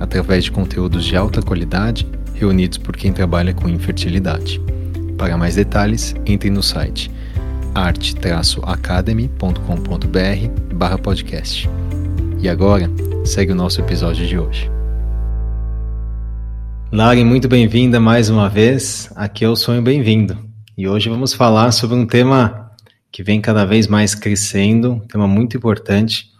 através de conteúdos de alta qualidade reunidos por quem trabalha com infertilidade. Para mais detalhes, entre no site arte-academy.com.br podcast. E agora, segue o nosso episódio de hoje. Lari, muito bem-vinda mais uma vez. Aqui é o Sonho Bem-vindo. E hoje vamos falar sobre um tema que vem cada vez mais crescendo, um tema muito importante,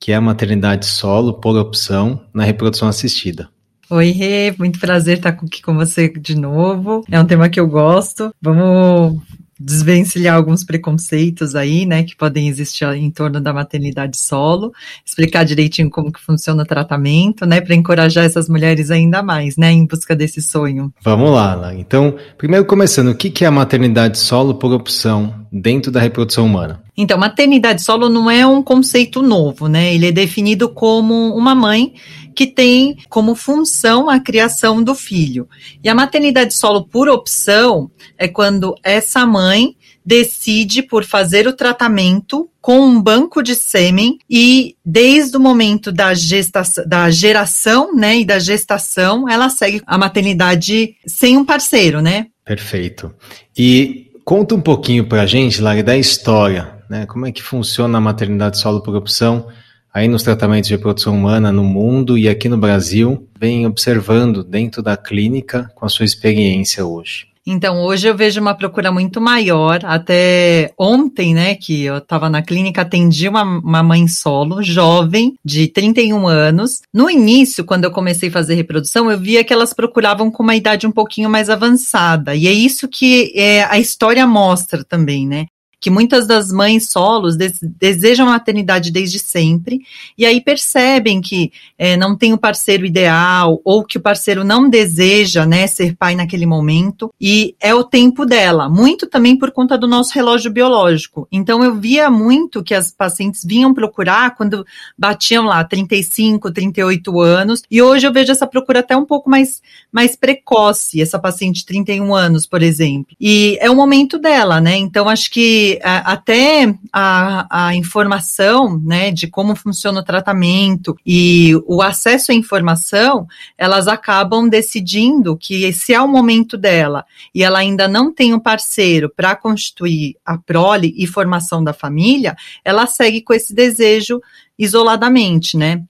que é a maternidade solo por opção na reprodução assistida. Oi, Rê, muito prazer estar aqui com você de novo. É um tema que eu gosto. Vamos desvencilhar alguns preconceitos aí, né, que podem existir em torno da maternidade solo, explicar direitinho como que funciona o tratamento, né, para encorajar essas mulheres ainda mais, né, em busca desse sonho. Vamos lá, lá. Então, primeiro começando, o que é a maternidade solo por opção dentro da reprodução humana? Então, maternidade solo não é um conceito novo, né? Ele é definido como uma mãe que tem como função a criação do filho. E a maternidade solo por opção é quando essa mãe decide por fazer o tratamento com um banco de sêmen e desde o momento da gestação, da geração, né, e da gestação, ela segue a maternidade sem um parceiro, né? Perfeito. E conta um pouquinho pra gente, Lari, da história, né? Como é que funciona a maternidade solo por opção? Aí nos tratamentos de reprodução humana no mundo e aqui no Brasil, vem observando dentro da clínica com a sua experiência hoje? Então, hoje eu vejo uma procura muito maior. Até ontem, né, que eu estava na clínica, atendi uma, uma mãe solo, jovem, de 31 anos. No início, quando eu comecei a fazer reprodução, eu via que elas procuravam com uma idade um pouquinho mais avançada. E é isso que é, a história mostra também, né? Que muitas das mães solos desejam a maternidade desde sempre, e aí percebem que é, não tem o parceiro ideal, ou que o parceiro não deseja né, ser pai naquele momento, e é o tempo dela, muito também por conta do nosso relógio biológico. Então eu via muito que as pacientes vinham procurar quando batiam lá 35, 38 anos, e hoje eu vejo essa procura até um pouco mais, mais precoce, essa paciente de 31 anos, por exemplo. E é o momento dela, né? Então acho que até a, a informação, né, de como funciona o tratamento e o acesso à informação, elas acabam decidindo que se é o momento dela e ela ainda não tem um parceiro para constituir a prole e formação da família, ela segue com esse desejo isoladamente, né?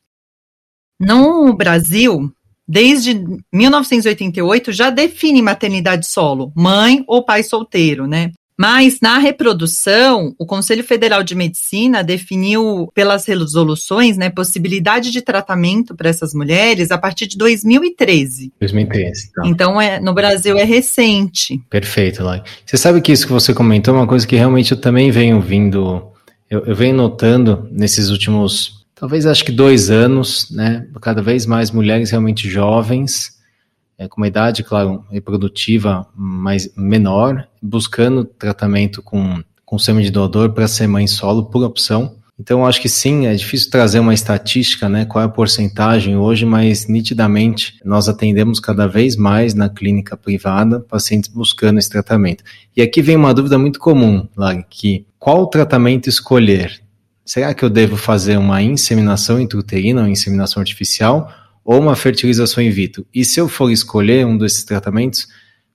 No Brasil, desde 1988 já define maternidade solo, mãe ou pai solteiro, né? Mas na reprodução, o Conselho Federal de Medicina definiu pelas resoluções, né, possibilidade de tratamento para essas mulheres a partir de 2013. 2013. Então, então é, no Brasil é recente. Perfeito, Lai. Você sabe que isso que você comentou é uma coisa que realmente eu também venho vindo, eu, eu venho notando nesses últimos, talvez acho que dois anos, né, cada vez mais mulheres realmente jovens é, com uma idade, claro, reprodutiva mais menor, buscando tratamento com, com sêmen de doador para ser mãe solo por opção. Então, acho que sim, é difícil trazer uma estatística, né, qual é a porcentagem hoje, mas nitidamente nós atendemos cada vez mais na clínica privada pacientes buscando esse tratamento. E aqui vem uma dúvida muito comum, Lara, que qual tratamento escolher? Será que eu devo fazer uma inseminação intrauterina ou inseminação artificial ou uma fertilização in vitro. E se eu for escolher um desses tratamentos,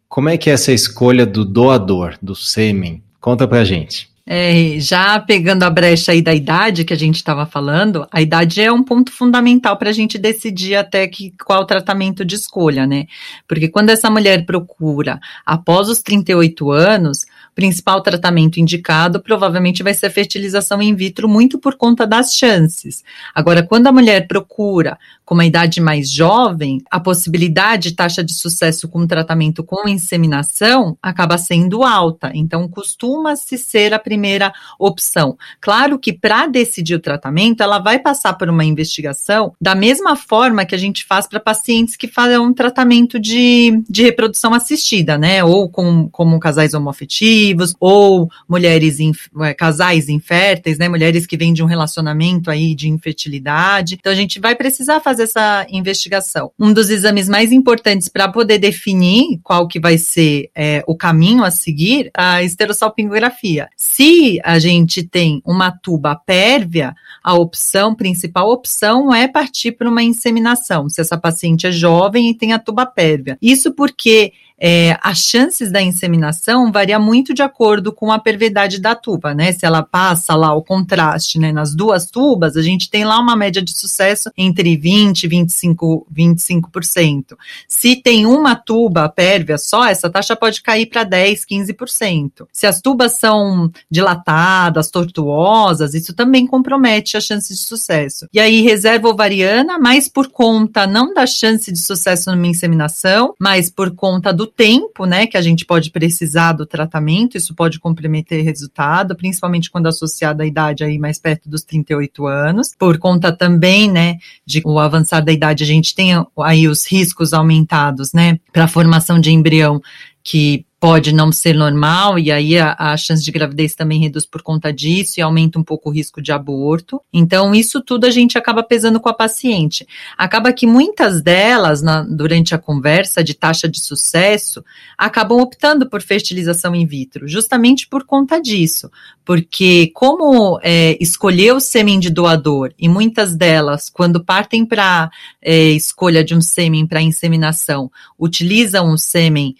como é que é essa escolha do doador, do sêmen? Conta pra gente. É, já pegando a brecha aí da idade que a gente estava falando, a idade é um ponto fundamental para a gente decidir até que qual tratamento de escolha, né? Porque quando essa mulher procura após os 38 anos, principal tratamento indicado provavelmente vai ser a fertilização in vitro, muito por conta das chances. Agora, quando a mulher procura com uma idade mais jovem, a possibilidade de taxa de sucesso com tratamento com inseminação acaba sendo alta. Então, costuma-se ser a primeira opção. Claro que para decidir o tratamento, ela vai passar por uma investigação da mesma forma que a gente faz para pacientes que fazem um tratamento de, de reprodução assistida, né? Ou com, como casais homoafetivos, ou mulheres, inf, é, casais inférteis, né? Mulheres que vêm de um relacionamento aí de infertilidade. Então, a gente vai precisar fazer fazer essa investigação. Um dos exames mais importantes para poder definir qual que vai ser é, o caminho a seguir, a esterossalpingografia. Se a gente tem uma tuba pérvia, a opção, principal opção é partir para uma inseminação, se essa paciente é jovem e tem a tuba pérvia. Isso porque é, as chances da inseminação varia muito de acordo com a pervidade da tuba, né? Se ela passa lá o contraste né, nas duas tubas, a gente tem lá uma média de sucesso entre 20% e 25%. 25%. Se tem uma tuba pérvia só, essa taxa pode cair para 10%, 15%. Se as tubas são dilatadas, tortuosas, isso também compromete a chance de sucesso. E aí, reserva ovariana, mais por conta não da chance de sucesso numa inseminação, mas por conta do do tempo, né, que a gente pode precisar do tratamento, isso pode comprometer resultado, principalmente quando associado à idade aí mais perto dos 38 anos, por conta também, né, de o avançar da idade, a gente tem aí os riscos aumentados, né, para a formação de embrião que pode não ser normal, e aí a, a, chance de gravidez também reduz por conta disso e aumenta um pouco o risco de aborto. Então, isso tudo a gente acaba pesando com a paciente. Acaba que muitas delas, na, durante a conversa de taxa de sucesso, acabam optando por fertilização in vitro, justamente por conta disso. Porque, como é, escolher o sêmen de doador, e muitas delas, quando partem para é, escolha de um sêmen para inseminação, utilizam o sêmen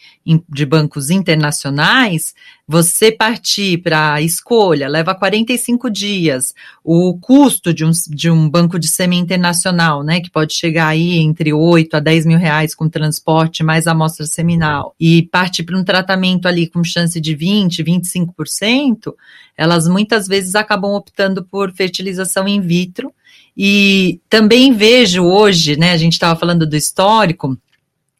de bancos internacionais, você partir para a escolha leva 45 dias. O custo de um, de um banco de sêmen internacional, né, que pode chegar aí entre 8 a 10 mil reais com transporte mais amostra seminal, e partir para um tratamento ali com chance de 20, 25%, elas muitas vezes acabam optando por fertilização in vitro. E também vejo hoje, né, a gente estava falando do histórico,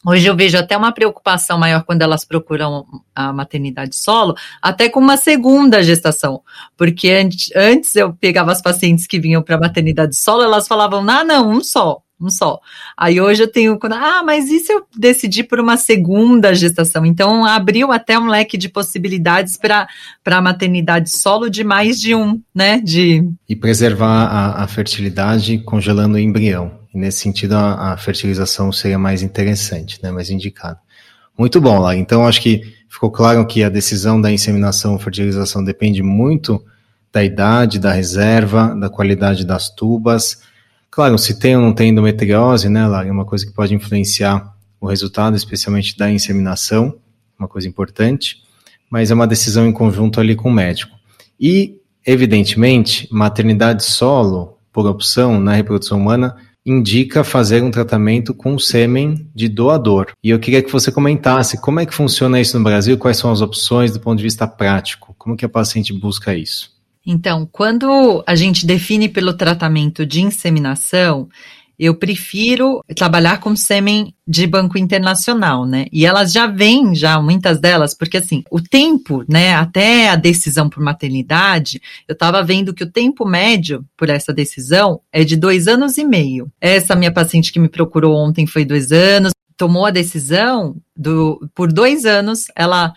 Hoje eu vejo até uma preocupação maior quando elas procuram a maternidade solo, até com uma segunda gestação. Porque antes, antes eu pegava as pacientes que vinham para maternidade solo, elas falavam, ah, não, um só, um só. Aí hoje eu tenho, ah, mas e se eu decidir por uma segunda gestação? Então abriu até um leque de possibilidades para a maternidade solo de mais de um, né? De... E preservar a, a fertilidade congelando o embrião. Nesse sentido, a, a, fertilização seria mais interessante, né, mais indicada. Muito bom, lá. Então, acho que ficou claro que a decisão da inseminação ou fertilização depende muito da idade, da reserva, da qualidade das tubas. Claro, se tem ou não tem endometriose, né, Lara, é uma coisa que pode influenciar o resultado, especialmente da inseminação, uma coisa importante, mas é uma decisão em conjunto ali com o médico. E, evidentemente, maternidade solo, por opção na reprodução humana, indica fazer um tratamento com sêmen de doador. E eu queria que você comentasse como é que funciona isso no Brasil, quais são as opções do ponto de vista prático, como que a paciente busca isso? Então, quando a gente define pelo tratamento de inseminação, eu prefiro trabalhar com sêmen de banco internacional, né? E elas já vêm, já muitas delas, porque assim, o tempo, né, até a decisão por maternidade, eu estava vendo que o tempo médio por essa decisão é de dois anos e meio. Essa minha paciente que me procurou ontem foi dois anos, tomou a decisão do, por dois anos, ela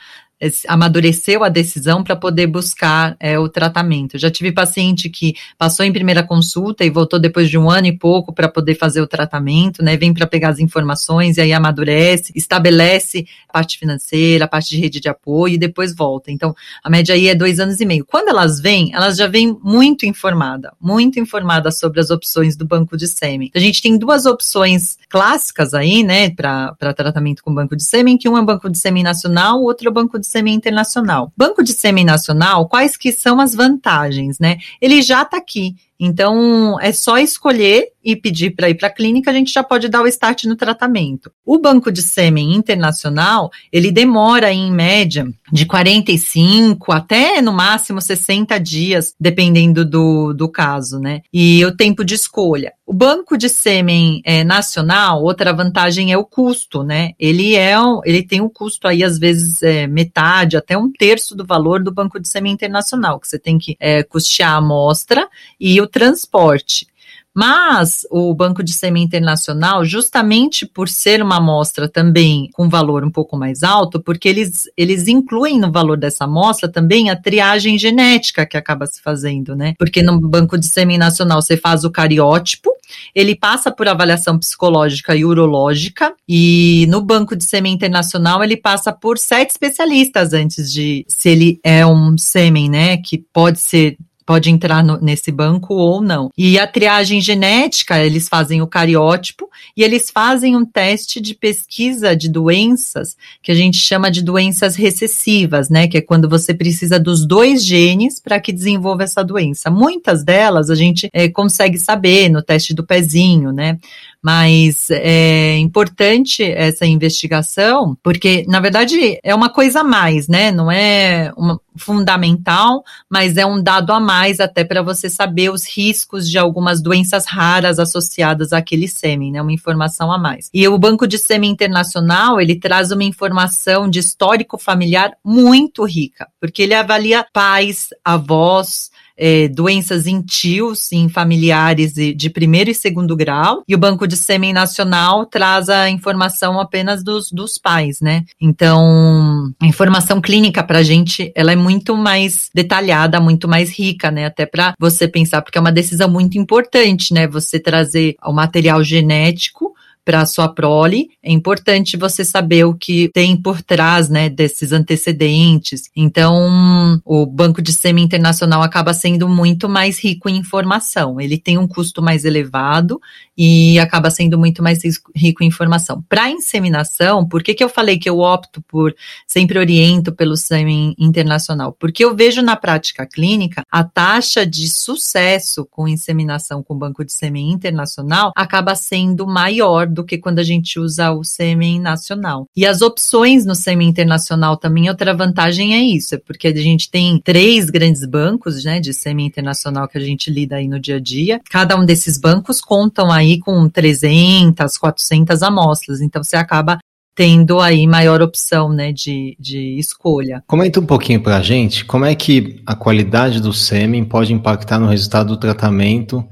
amadureceu a decisão para poder buscar é, o tratamento. já tive paciente que passou em primeira consulta e voltou depois de um ano e pouco para poder fazer o tratamento, né? Vem para pegar as informações e aí amadurece, estabelece a parte financeira, a parte de rede de apoio e depois volta. Então, a média aí é dois anos e meio. Quando elas vêm, elas já vêm muito informada, muito informada sobre as opções do banco de sêmen. A gente tem duas opções clássicas aí, né, para tratamento com banco de sêmen, que um é o banco de sêmen nacional, o outro é o banco de sêmen internacional. Banco de sêmen nacional, quais que são as vantagens, né? Ele já está aqui. Então, é só escolher e pedir para ir para a clínica, a gente já pode dar o start no tratamento. O banco de sêmen internacional, ele demora em média de 45 até no máximo 60 dias, dependendo do, do caso, né? E o tempo de escolha. O banco de sêmen é, nacional, outra vantagem é o custo, né? Ele é ele tem um custo aí, às vezes, é, metade, até um terço do valor do banco de sêmen internacional, que você tem que é, custear a amostra e o transporte. Mas o Banco de Sêmen Internacional, justamente por ser uma amostra também com valor um pouco mais alto, porque eles, eles incluem no valor dessa amostra também a triagem genética que acaba se fazendo, né? Porque no Banco de Sêmen Nacional você faz o cariótipo, ele passa por avaliação psicológica e urológica, e no Banco de Sêmen Internacional ele passa por sete especialistas antes de se ele é um sêmen, né, que pode ser pode entrar no, nesse banco ou não. E a triagem genética, eles fazem o cariótipo e eles fazem um teste de pesquisa de doenças que a gente chama de doenças recessivas, né? Que é quando você precisa dos dois genes para que desenvolva essa doença. Muitas delas a gente é, consegue saber no teste do pezinho, né? Mas é importante essa investigação, porque, na verdade, é uma coisa a mais, né? Não é uma, fundamental, mas é um dado a mais até para você saber os riscos de algumas doenças raras associadas àquele sêmen, né? Uma informação a mais. E o Banco de Sêmen Internacional, ele traz uma informação de histórico familiar muito rica, porque ele avalia pais, avós, é, doenças em tios, em familiares de primeiro e segundo grau, e o Banco de Sêmen Nacional traz a informação apenas dos, dos pais, né? Então, a informação clínica para a gente, ela é muito mais detalhada, muito mais rica, né? Até para você pensar, porque é uma decisão muito importante, né? Você trazer o material genético para a sua prole, é importante você saber o que tem por trás, né, desses antecedentes. Então, o Banco de Sêmen Internacional acaba sendo muito mais rico em informação. Ele tem um custo mais elevado e acaba sendo muito mais rico em informação. Para inseminação, por que, que eu falei que eu opto por, sempre oriento pelo sêmen internacional? Porque eu vejo na prática clínica a taxa de sucesso com inseminação com banco de sêmen internacional acaba sendo maior do que quando a gente usa o sêmen nacional. E as opções no sêmen internacional também, outra vantagem é isso, é porque a gente tem três grandes bancos, né, de sêmen internacional que a gente lida aí no dia a dia. Cada um desses bancos contam aí com 300, 400 amostras, então você acaba tendo aí maior opção né, de, de escolha. Comenta um pouquinho para a gente como é que a qualidade do sêmen pode impactar no resultado do tratamento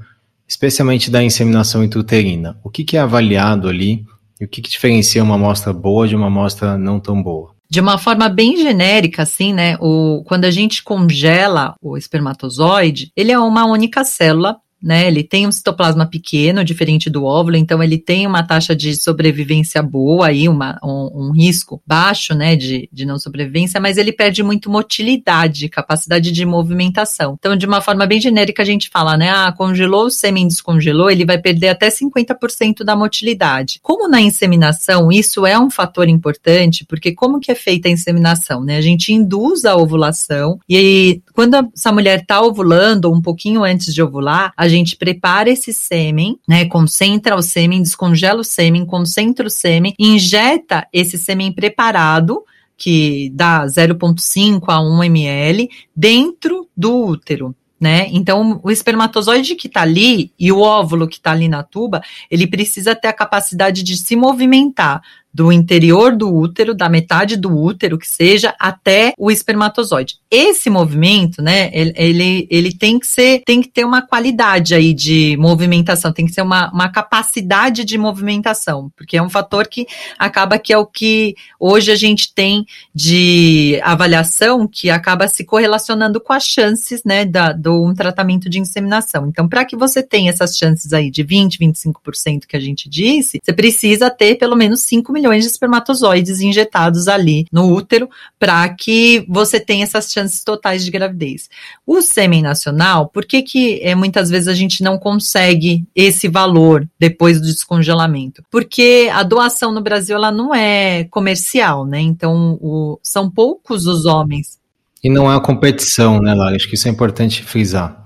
especialmente da inseminação intrauterina. O que, que é avaliado ali e o que, que diferencia uma amostra boa de uma amostra não tão boa? De uma forma bem genérica, assim, né? O, quando a gente congela o espermatozoide, ele é uma única célula né? Ele tem um citoplasma pequeno, diferente do óvulo, então ele tem uma taxa de sobrevivência boa aí, uma, um, um, risco baixo, né, de, de não sobrevivência, mas ele perde muito motilidade, capacidade de movimentação. Então, de uma forma bem genérica, a gente fala, né, ah, congelou o sêmen, descongelou, ele vai perder até 50% da motilidade. Como na inseminação, isso é um fator importante, porque como que é feita a inseminação, né? A gente induz a ovulação e aí, quando essa mulher está ovulando, um pouquinho antes de ovular, a a gente prepara esse sêmen, né? Concentra o sêmen, descongela o sêmen, concentra o sêmen, injeta esse sêmen preparado que dá 0,5 a 1 ml dentro do útero. Né? Então, o espermatozoide que está ali e o óvulo que está ali na tuba, ele precisa ter a capacidade de se movimentar do interior do útero, da metade do útero que seja, até o espermatozoide. Esse movimento, né, ele, ele, ele, tem que ser, tem que ter uma qualidade aí de movimentação, tem que ser uma, uma capacidade de movimentação, porque é um fator que acaba que é o que hoje a gente tem de avaliação que acaba se correlacionando com as chances, né, da, do um tratamento de inseminação. Então, para que você tenha essas chances aí de 20, 25% que a gente disse, você precisa ter pelo menos 5 milhões milhões de espermatozoides injetados ali no útero para que você tenha essas chances totais de gravidez. O sêmen nacional, por que que é, muitas vezes a gente não consegue esse valor depois do descongelamento? Porque a doação no Brasil ela não é comercial, né? Então o, são poucos os homens. E não é competição, né, Lara? Acho que isso é importante frisar.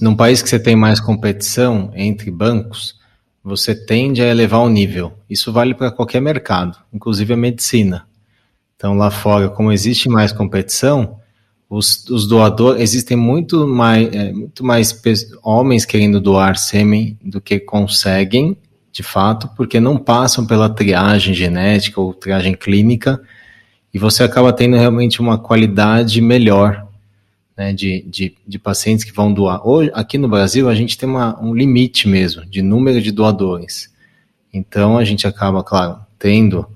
num país que você tem mais competição entre bancos, você tende a elevar o nível. Isso vale para qualquer mercado, inclusive a medicina. Então, lá fora, como existe mais competição, os, os doadores, existem muito mais, é, muito mais homens querendo doar sêmen do que conseguem, de fato, porque não passam pela triagem genética ou triagem clínica, e você acaba tendo realmente uma qualidade melhor né, de, de, de, pacientes que vão doar. Hoje, aqui no Brasil, a gente tem uma, um limite mesmo de número de doadores. Então, a gente acaba, claro, tendo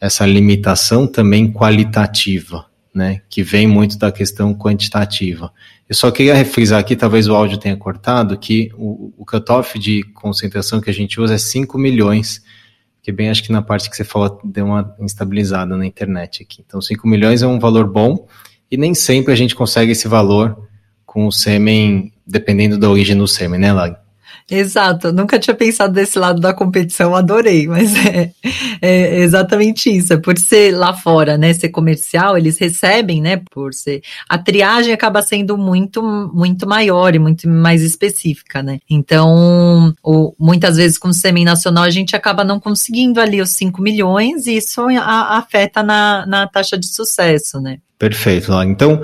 essa limitação também qualitativa, né, que vem muito da questão quantitativa. Eu só queria refrisar aqui, talvez o áudio tenha cortado, que o, o cutoff de concentração que a gente usa é 5 milhões, que bem acho que na parte que você falou deu uma instabilizada na internet aqui. Então, 5 milhões é um valor bom, e nem sempre a gente consegue esse valor com o sêmen, dependendo da origem do sêmen, né, Lag? Exato, nunca tinha pensado desse lado da competição, adorei, mas é, é, exatamente isso, é por ser lá fora, né, ser comercial, eles recebem, né, por ser, a triagem acaba sendo muito, muito maior e muito mais específica, né, então, o, muitas vezes com o sêmen nacional a gente acaba não conseguindo ali os 5 milhões e isso a, afeta na, na taxa de sucesso, né. Perfeito. Então,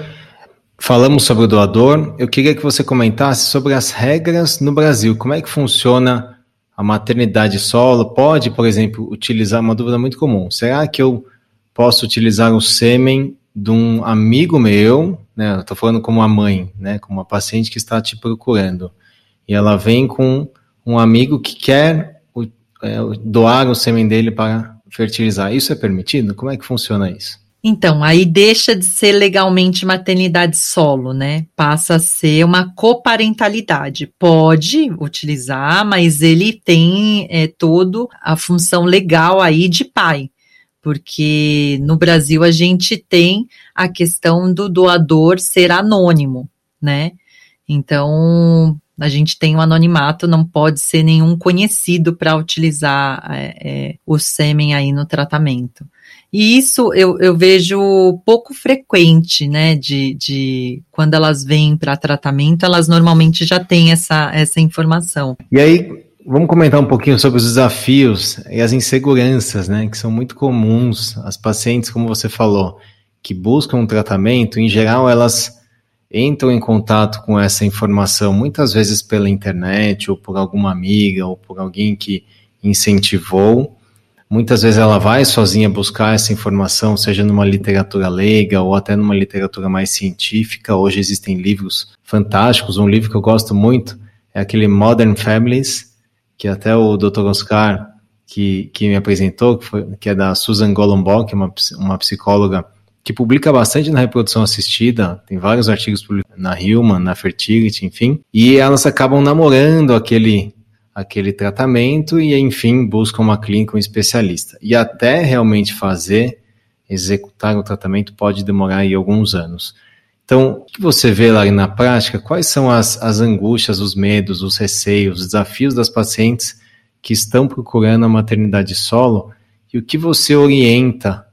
Falamos sobre o doador. Eu queria que você comentasse sobre as regras no Brasil. Como é que funciona a maternidade solo? Pode, por exemplo, utilizar uma dúvida muito comum. Será que eu posso utilizar o sêmen de um amigo meu, né? Estou falando como uma mãe, né? Como uma paciente que está te procurando. E ela vem com um amigo que quer é, doar o sêmen dele para fertilizar. Isso é permitido? Como é que funciona isso? Então, aí deixa de ser legalmente maternidade solo, né? Passa a ser uma coparentalidade. Pode utilizar, mas ele tem é, todo a função legal aí de pai. Porque no Brasil a gente tem a questão do doador ser anônimo, né? Então, a gente tem o um anonimato, não pode ser nenhum conhecido para utilizar é, é, o sêmen aí no tratamento. E isso eu, eu vejo pouco frequente, né? De, de quando elas vêm para tratamento, elas normalmente já têm essa, essa informação. E aí, vamos comentar um pouquinho sobre os desafios e as inseguranças, né? Que são muito comuns. As pacientes, como você falou, que buscam um tratamento, em geral, elas entram em contato com essa informação muitas vezes pela internet ou por alguma amiga ou por alguém que incentivou Muitas vezes ela vai sozinha buscar essa informação, seja numa literatura leiga ou até numa literatura mais científica. Hoje existem livros fantásticos. Um livro que eu gosto muito é aquele Modern Families, que até o Dr. Oscar, que, que me apresentou, que, foi, que é da Susan Golombok, é uma, uma psicóloga que publica bastante na reprodução assistida, tem vários artigos na Human, na Fertility, enfim, e elas acabam namorando aquele aquele tratamento e, enfim, busca uma clínica, um especialista. E até realmente fazer, executar o tratamento pode demorar aí alguns anos. Então, o que você vê lá na prática? Quais são as, as angústias, os medos, os receios, os desafios das pacientes que estão procurando a maternidade solo e o que você orienta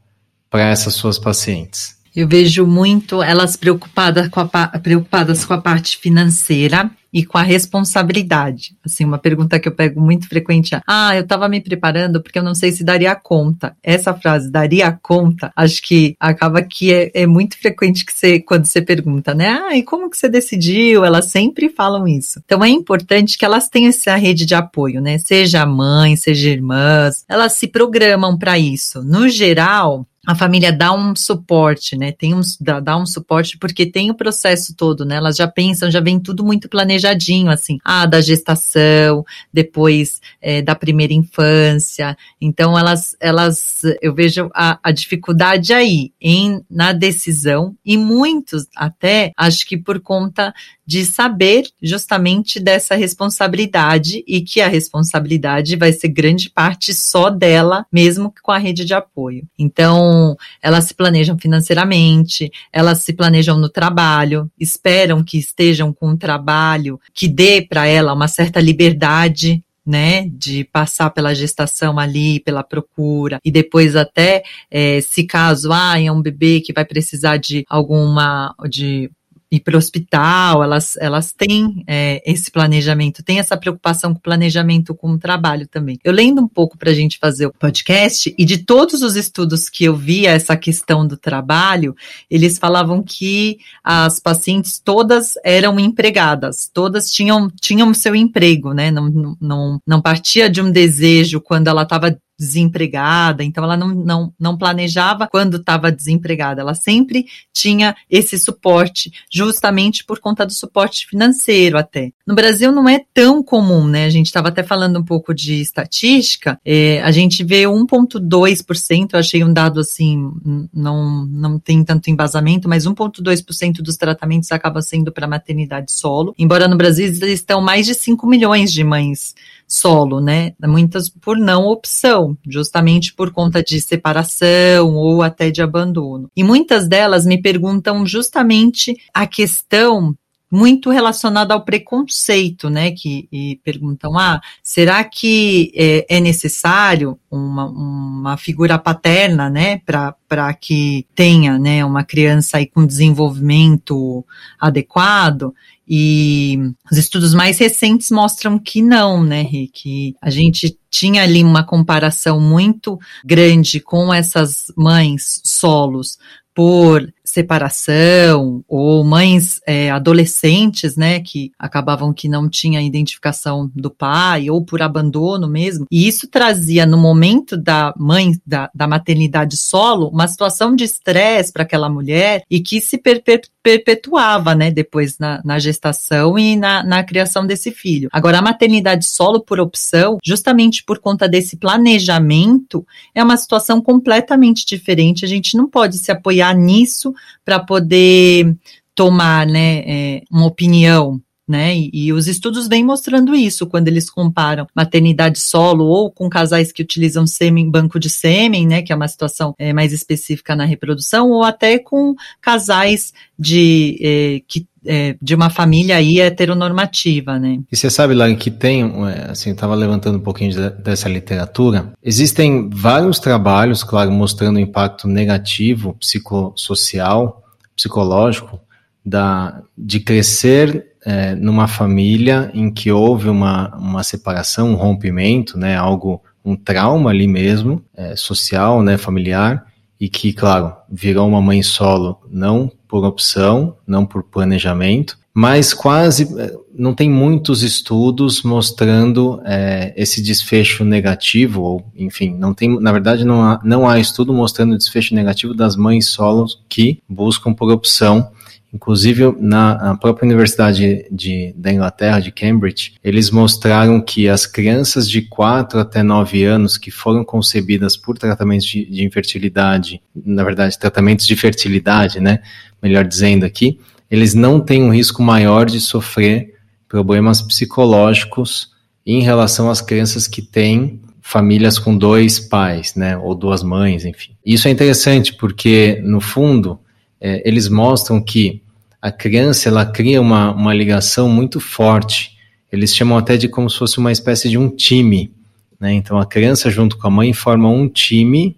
para essas suas pacientes? Eu vejo muito elas preocupadas com a, preocupadas com a parte financeira e com a responsabilidade. Assim, uma pergunta que eu pego muito frequente é: Ah, eu estava me preparando porque eu não sei se daria conta. Essa frase, daria conta, acho que acaba que é, é muito frequente que você, quando você pergunta, né? Ah, e como que você decidiu? Elas sempre falam isso. Então é importante que elas tenham essa rede de apoio, né? Seja mãe, seja irmãs, elas se programam para isso. No geral, a família dá um suporte, né? Tem um, dá, dá, um suporte porque tem o processo todo, né? Elas já pensam, já vem tudo muito planejadinho, assim, ah, da gestação, depois é, da primeira infância. Então, elas, elas, eu vejo a, a dificuldade aí em na decisão e muitos até acho que por conta de saber justamente dessa responsabilidade e que a responsabilidade vai ser grande parte só dela, mesmo com a rede de apoio. Então, elas se planejam financeiramente, elas se planejam no trabalho, esperam que estejam com um trabalho que dê para ela uma certa liberdade né, de passar pela gestação ali, pela procura, e depois até, é, se caso, ah, é um bebê que vai precisar de alguma, de ir para o hospital, elas, elas têm é, esse planejamento, têm essa preocupação com o planejamento com o trabalho também. Eu lendo um pouco para a gente fazer o podcast, e de todos os estudos que eu vi essa questão do trabalho, eles falavam que as pacientes todas eram empregadas, todas tinham, tinham seu emprego, né? Não, não, não partia de um desejo quando ela estava desempregada, então ela não, não, não planejava quando estava desempregada, ela sempre tinha esse suporte, justamente por conta do suporte financeiro até. No Brasil não é tão comum, né? A gente estava até falando um pouco de estatística, é, a gente vê 1,2%, eu achei um dado assim, não, não tem tanto embasamento, mas 1,2% dos tratamentos acaba sendo para maternidade solo, embora no Brasil estão mais de 5 milhões de mães solo, né? Muitas por não opção, justamente por conta de separação ou até de abandono. E muitas delas me perguntam justamente a questão muito relacionada ao preconceito, né? Que perguntam: ah, será que é, é necessário uma, uma figura paterna, né, para que tenha, né, uma criança aí com desenvolvimento adequado? E os estudos mais recentes mostram que não, né, que a gente tinha ali uma comparação muito grande com essas mães solos por separação ou mães é, adolescentes, né, que acabavam que não tinha identificação do pai ou por abandono mesmo. E isso trazia no momento da mãe da, da maternidade solo uma situação de estresse para aquela mulher e que se perpetuava, né, depois na, na gestação e na, na criação desse filho. Agora, a maternidade solo por opção, justamente por conta desse planejamento, é uma situação completamente diferente. A gente não pode se apoiar nisso para poder tomar né, é, uma opinião. Né? E, e, os estudos vêm mostrando isso quando eles comparam maternidade solo ou com casais que utilizam sêmen, banco de sêmen, né? Que é uma situação é, mais específica na reprodução, ou até com casais de é, que é, de uma família aí heteronormativa, né? E você sabe, lá que tem, é, assim, estava levantando um pouquinho de, dessa literatura, existem vários trabalhos, claro, mostrando o impacto negativo, psicossocial, psicológico, da, de crescer é, numa família em que houve uma, uma separação, um rompimento, né, algo, um trauma ali mesmo, é, social, né, familiar, e que, claro, virou uma mãe solo não por opção, não por planejamento, mas quase eh, não tem muitos estudos mostrando é, esse desfecho negativo, ou enfim, não tem, na verdade, não há, não há estudo mostrando o desfecho negativo das mães solos que buscam por opção Inclusive, na, própria Universidade de, da Inglaterra, de Cambridge, eles mostraram que as crianças de 4 até 9 anos que foram concebidas por tratamentos de, de infertilidade, na verdade, tratamentos de fertilidade, né? Melhor dizendo aqui, eles não têm um risco maior de sofrer problemas psicológicos em relação às crianças que têm famílias com dois pais, né? Ou duas mães, enfim. Isso é interessante porque, no fundo, é, eles mostram que a criança ela cria uma, uma ligação muito forte. Eles chamam até de como se fosse uma espécie de um time. Né? Então a criança junto com a mãe formam um time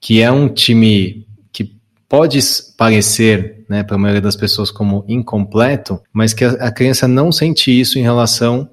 que é um time que pode parecer né, para a maioria das pessoas como incompleto, mas que a, a criança não sente isso em relação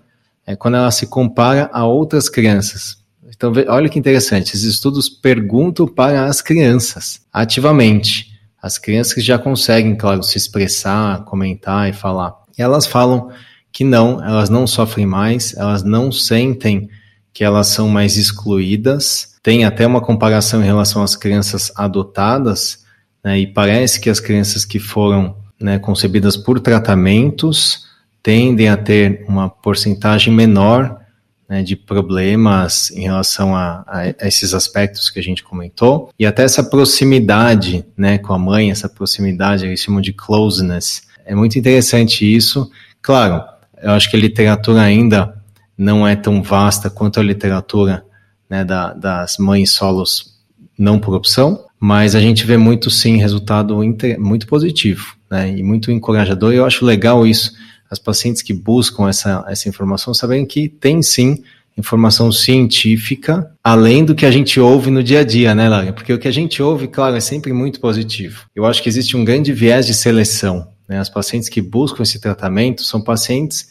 é, quando ela se compara a outras crianças. Então, olha que interessante, esses estudos perguntam para as crianças ativamente as crianças que já conseguem, claro, se expressar, comentar e falar, elas falam que não, elas não sofrem mais, elas não sentem que elas são mais excluídas. Tem até uma comparação em relação às crianças adotadas, né, e parece que as crianças que foram né, concebidas por tratamentos tendem a ter uma porcentagem menor né, de problemas em relação a, a, esses aspectos que a gente comentou, e até essa proximidade né, com a mãe, essa proximidade, eles chamam de closeness. É muito interessante isso. Claro, eu acho que a literatura ainda não é tão vasta quanto a literatura né, da, das mães solos não por opção, mas a gente vê muito sim resultado muito positivo né, e muito encorajador. E eu acho legal isso as pacientes que buscam essa, essa informação saberem que tem sim informação científica, além do que a gente ouve no dia a dia, né, Lara? Porque o que a gente ouve, claro, é sempre muito positivo. Eu acho que existe um grande viés de seleção Né? As pacientes que buscam esse tratamento são pacientes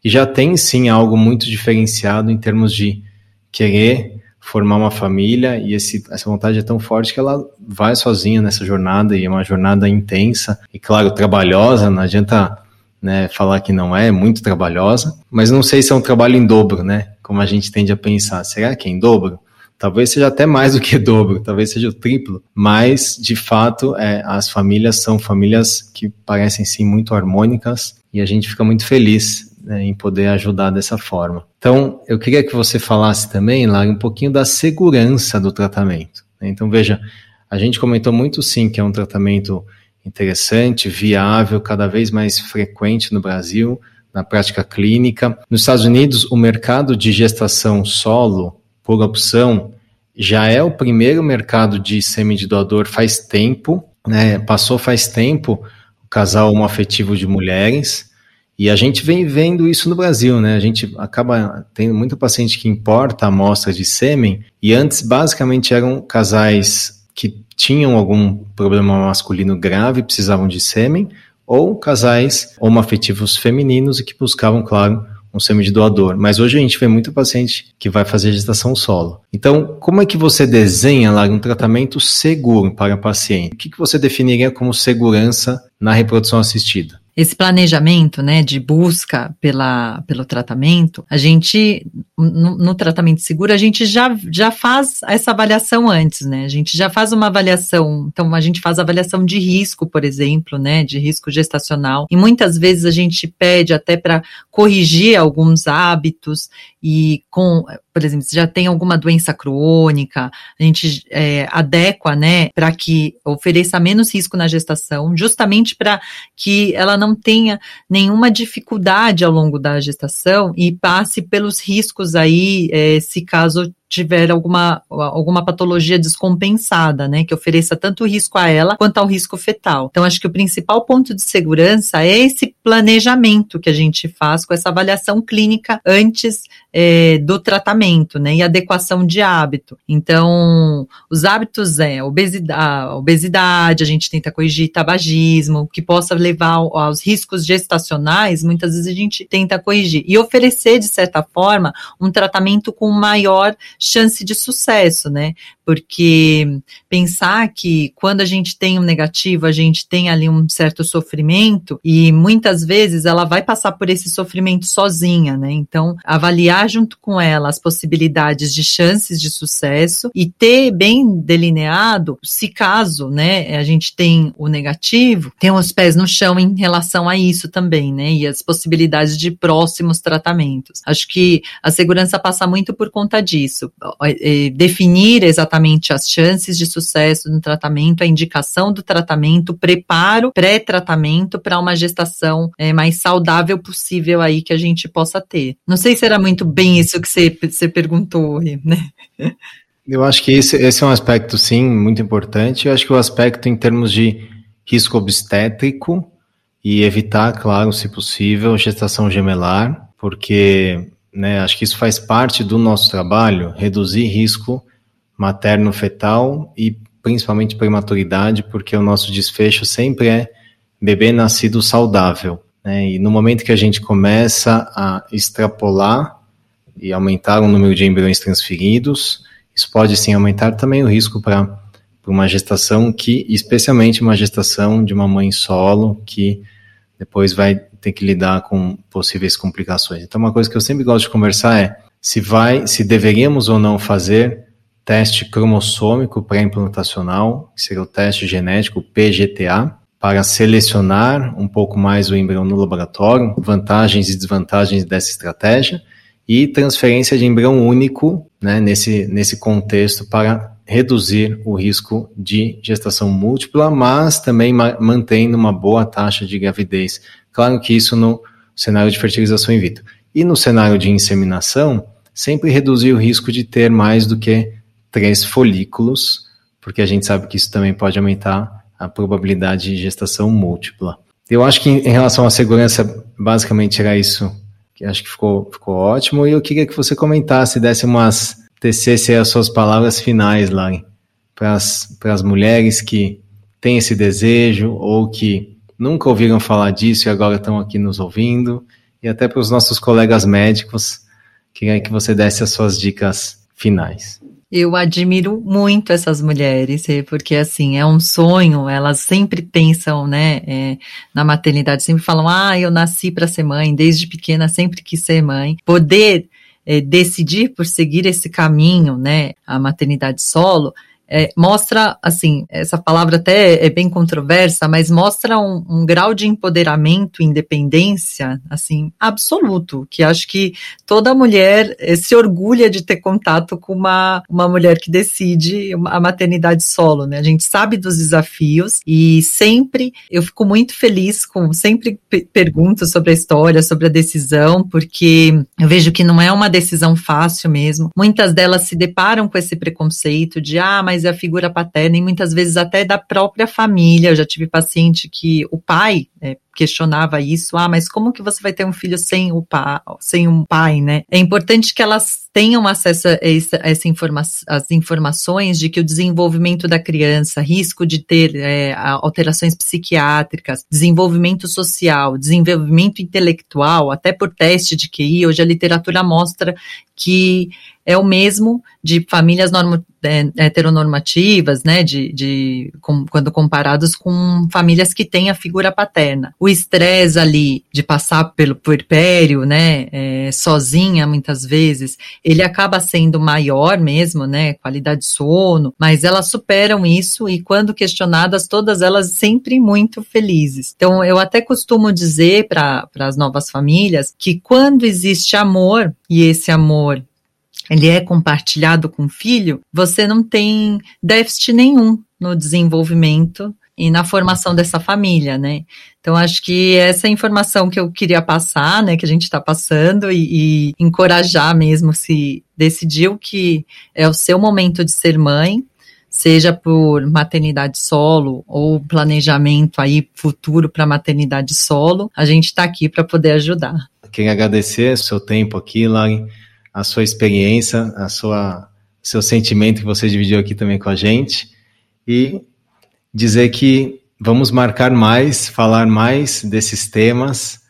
que já têm sim algo muito diferenciado em termos de querer formar uma família e esse, essa vontade é tão forte que ela vai sozinha nessa jornada e é uma jornada intensa e claro trabalhosa não adianta né, falar que não é, é muito trabalhosa mas não sei se é um trabalho em dobro né como a gente tende a pensar será que é em dobro talvez seja até mais do que dobro talvez seja o triplo mas de fato é, as famílias são famílias que parecem sim muito harmônicas e a gente fica muito feliz né, em poder ajudar dessa forma. Então, eu queria que você falasse também, lá um pouquinho da segurança do tratamento. Né? Então, veja, a gente comentou muito sim que é um tratamento interessante, viável, cada vez mais frequente no Brasil, na prática clínica. Nos Estados Unidos, o mercado de gestação solo, por opção, já é o primeiro mercado de sêmen de doador faz tempo, né? Passou faz tempo o casal homoafetivo de mulheres. E a gente vem vendo isso no Brasil, né? A gente acaba tendo muito paciente que importa a amostra de sêmen e antes basicamente eram casais que tinham algum problema masculino grave, precisavam de sêmen, ou casais homoafetivos femininos e que buscavam, claro, um sêmen de doador. Mas hoje a gente vê muito paciente que vai fazer gestação solo. Então, como é que você desenha lá um tratamento seguro para paciente? O que, que você definiria como segurança na reprodução assistida? Esse planejamento, né, de busca pela, pelo tratamento, a gente, no, no, tratamento seguro, a gente já, já faz essa avaliação antes, né, a gente já faz uma avaliação, então a gente faz avaliação de risco, por exemplo, né, de risco gestacional, e muitas vezes a gente pede até para corrigir alguns hábitos e com, por exemplo, se já tem alguma doença crônica, a gente é, adequa, né, para que ofereça menos risco na gestação, justamente para que ela não tenha nenhuma dificuldade ao longo da gestação e passe pelos riscos aí, é, se caso tiver alguma, alguma patologia descompensada, né, que ofereça tanto risco a ela quanto ao risco fetal. Então, acho que o principal ponto de segurança é esse planejamento que a gente faz com essa avaliação clínica antes é, do tratamento, né, e adequação de hábito. Então, os hábitos é obesidade, obesidade, a gente tenta corrigir tabagismo, que possa levar aos riscos gestacionais, muitas vezes a gente tenta corrigir e oferecer, de certa forma, um tratamento com maior chance de sucesso, né? Porque pensar que quando a gente tem um negativo, a gente tem ali um certo sofrimento e muitas vezes ela vai passar por esse sofrimento sozinha, né? Então, avaliar junto com ela as possibilidades de chances de sucesso e ter bem delineado se caso, né, a gente tem o negativo, ter os pés no chão em relação a isso também, né? E as possibilidades de próximos tratamentos. Acho que a segurança passa muito por conta disso definir exatamente as chances de sucesso no tratamento, a indicação do tratamento, preparo pré-tratamento para uma gestação é, mais saudável possível aí que a gente possa ter. Não sei se era muito bem isso que você, você perguntou, né? Eu acho que esse, esse é um aspecto, sim, muito importante. Eu acho que o aspecto em termos de risco obstétrico e evitar, claro, se possível, gestação gemelar, porque né? Acho que isso faz parte do nosso trabalho, reduzir risco materno-fetal e principalmente prematuridade, porque o nosso desfecho sempre é bebê nascido saudável. Né? E no momento que a gente começa a extrapolar e aumentar o número de embriões transferidos, isso pode sim aumentar também o risco para uma gestação que, especialmente uma gestação de uma mãe solo, que depois vai tem que lidar com possíveis complicações. Então, uma coisa que eu sempre gosto de conversar é se vai, se deveríamos ou não fazer teste cromossômico pré-implantacional, que seria o teste genético PGTA, para selecionar um pouco mais o embrião no laboratório, vantagens e desvantagens dessa estratégia, e transferência de embrião único né, nesse, nesse contexto para reduzir o risco de gestação múltipla, mas também ma mantendo uma boa taxa de gravidez Claro que isso no cenário de fertilização in vitro. E no cenário de inseminação, sempre reduzir o risco de ter mais do que três folículos, porque a gente sabe que isso também pode aumentar a probabilidade de gestação múltipla. Eu acho que em relação à segurança, basicamente era isso que acho que ficou, ficou ótimo. E eu queria que você comentasse, desse umas, tecesse as suas palavras finais, Lari, para as mulheres que têm esse desejo ou que nunca ouviram falar disso e agora estão aqui nos ouvindo, e até para os nossos colegas médicos, queria que você desse as suas dicas finais. Eu admiro muito essas mulheres, porque assim, é um sonho, elas sempre pensam, né, é, na maternidade, sempre falam, ah, eu nasci para ser mãe, desde pequena sempre quis ser mãe. Poder é, decidir por seguir esse caminho, né, a maternidade solo, é, mostra, assim, essa palavra até é bem controversa, mas mostra um, um, grau de empoderamento, independência, assim, absoluto, que acho que toda mulher é, se orgulha de ter contato com uma, uma mulher que decide a maternidade solo, né? A gente sabe dos desafios e sempre eu fico muito feliz com, sempre pergunto sobre a história, sobre a decisão, porque eu vejo que não é uma decisão fácil mesmo. Muitas delas se deparam com esse preconceito de, ah, mas é a figura paterna e muitas vezes até da própria família. Eu já tive paciente que o pai é, questionava isso, ah, mas como que você vai ter um filho sem o pai, sem um pai, né? É importante que elas tenham acesso a, essa, a essa informa as informações de que o desenvolvimento da criança, risco de ter é, alterações psiquiátricas, desenvolvimento social, desenvolvimento intelectual, até por teste de QI, hoje a literatura mostra que é o mesmo de famílias normo, é, heteronormativas, né, de, de com, quando comparados com famílias que têm a figura paterna. O estresse ali de passar pelo puerpério, né, é, sozinha muitas vezes, ele acaba sendo maior mesmo, né, qualidade de sono, mas elas superam isso e quando questionadas, todas elas sempre muito felizes. Então, eu até costumo dizer para as novas famílias que quando existe amor, e esse amor ele é compartilhado com o filho, você não tem déficit nenhum no desenvolvimento e na formação dessa família, né? Então, acho que essa é a informação que eu queria passar, né, que a gente está passando e, e, encorajar mesmo se decidiu que é o seu momento de ser mãe, seja por maternidade solo ou planejamento aí futuro para maternidade solo, a gente está aqui para poder ajudar. Queria agradecer seu tempo aqui, Lari a sua experiência, a sua seu sentimento que você dividiu aqui também com a gente e dizer que vamos marcar mais, falar mais desses temas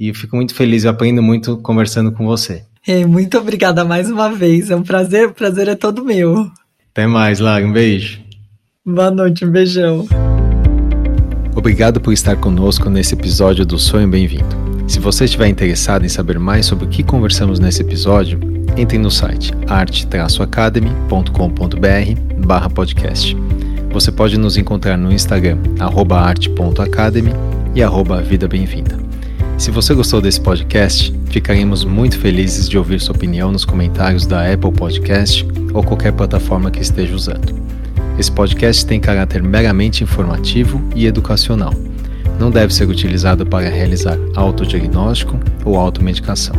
e eu fico muito feliz, eu aprendo muito conversando com você. É, muito obrigada mais uma vez, é um prazer, o prazer é todo meu. Até mais, Lara, um beijo. Boa noite, um beijão. Obrigado por estar conosco nesse episódio do Sonho Bem-vindo. Se você estiver interessado em saber mais sobre o que conversamos nesse episódio, entre no site arte-academy.com.br podcast. Você pode nos encontrar no Instagram, arte.academy e arroba vida bem-vinda. Se você gostou desse podcast, ficaremos muito felizes de ouvir sua opinião nos comentários da Apple Podcast ou qualquer plataforma que esteja usando. Esse podcast tem caráter meramente informativo e educacional não deve ser utilizado para realizar autodiagnóstico ou automedicação.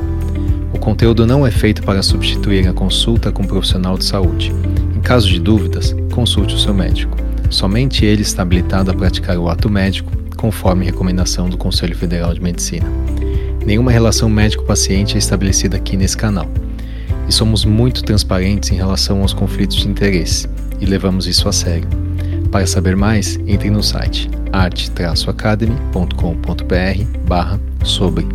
O conteúdo não é feito para substituir a consulta com um profissional de saúde. Em caso de dúvidas, consulte o seu médico. Somente ele está habilitado a praticar o ato médico, conforme recomendação do Conselho Federal de Medicina. Nenhuma relação médico-paciente é estabelecida aqui nesse canal. E somos muito transparentes em relação aos conflitos de interesse, e levamos isso a sério. Para saber mais, entre no site arte-academy.com.br barra sobre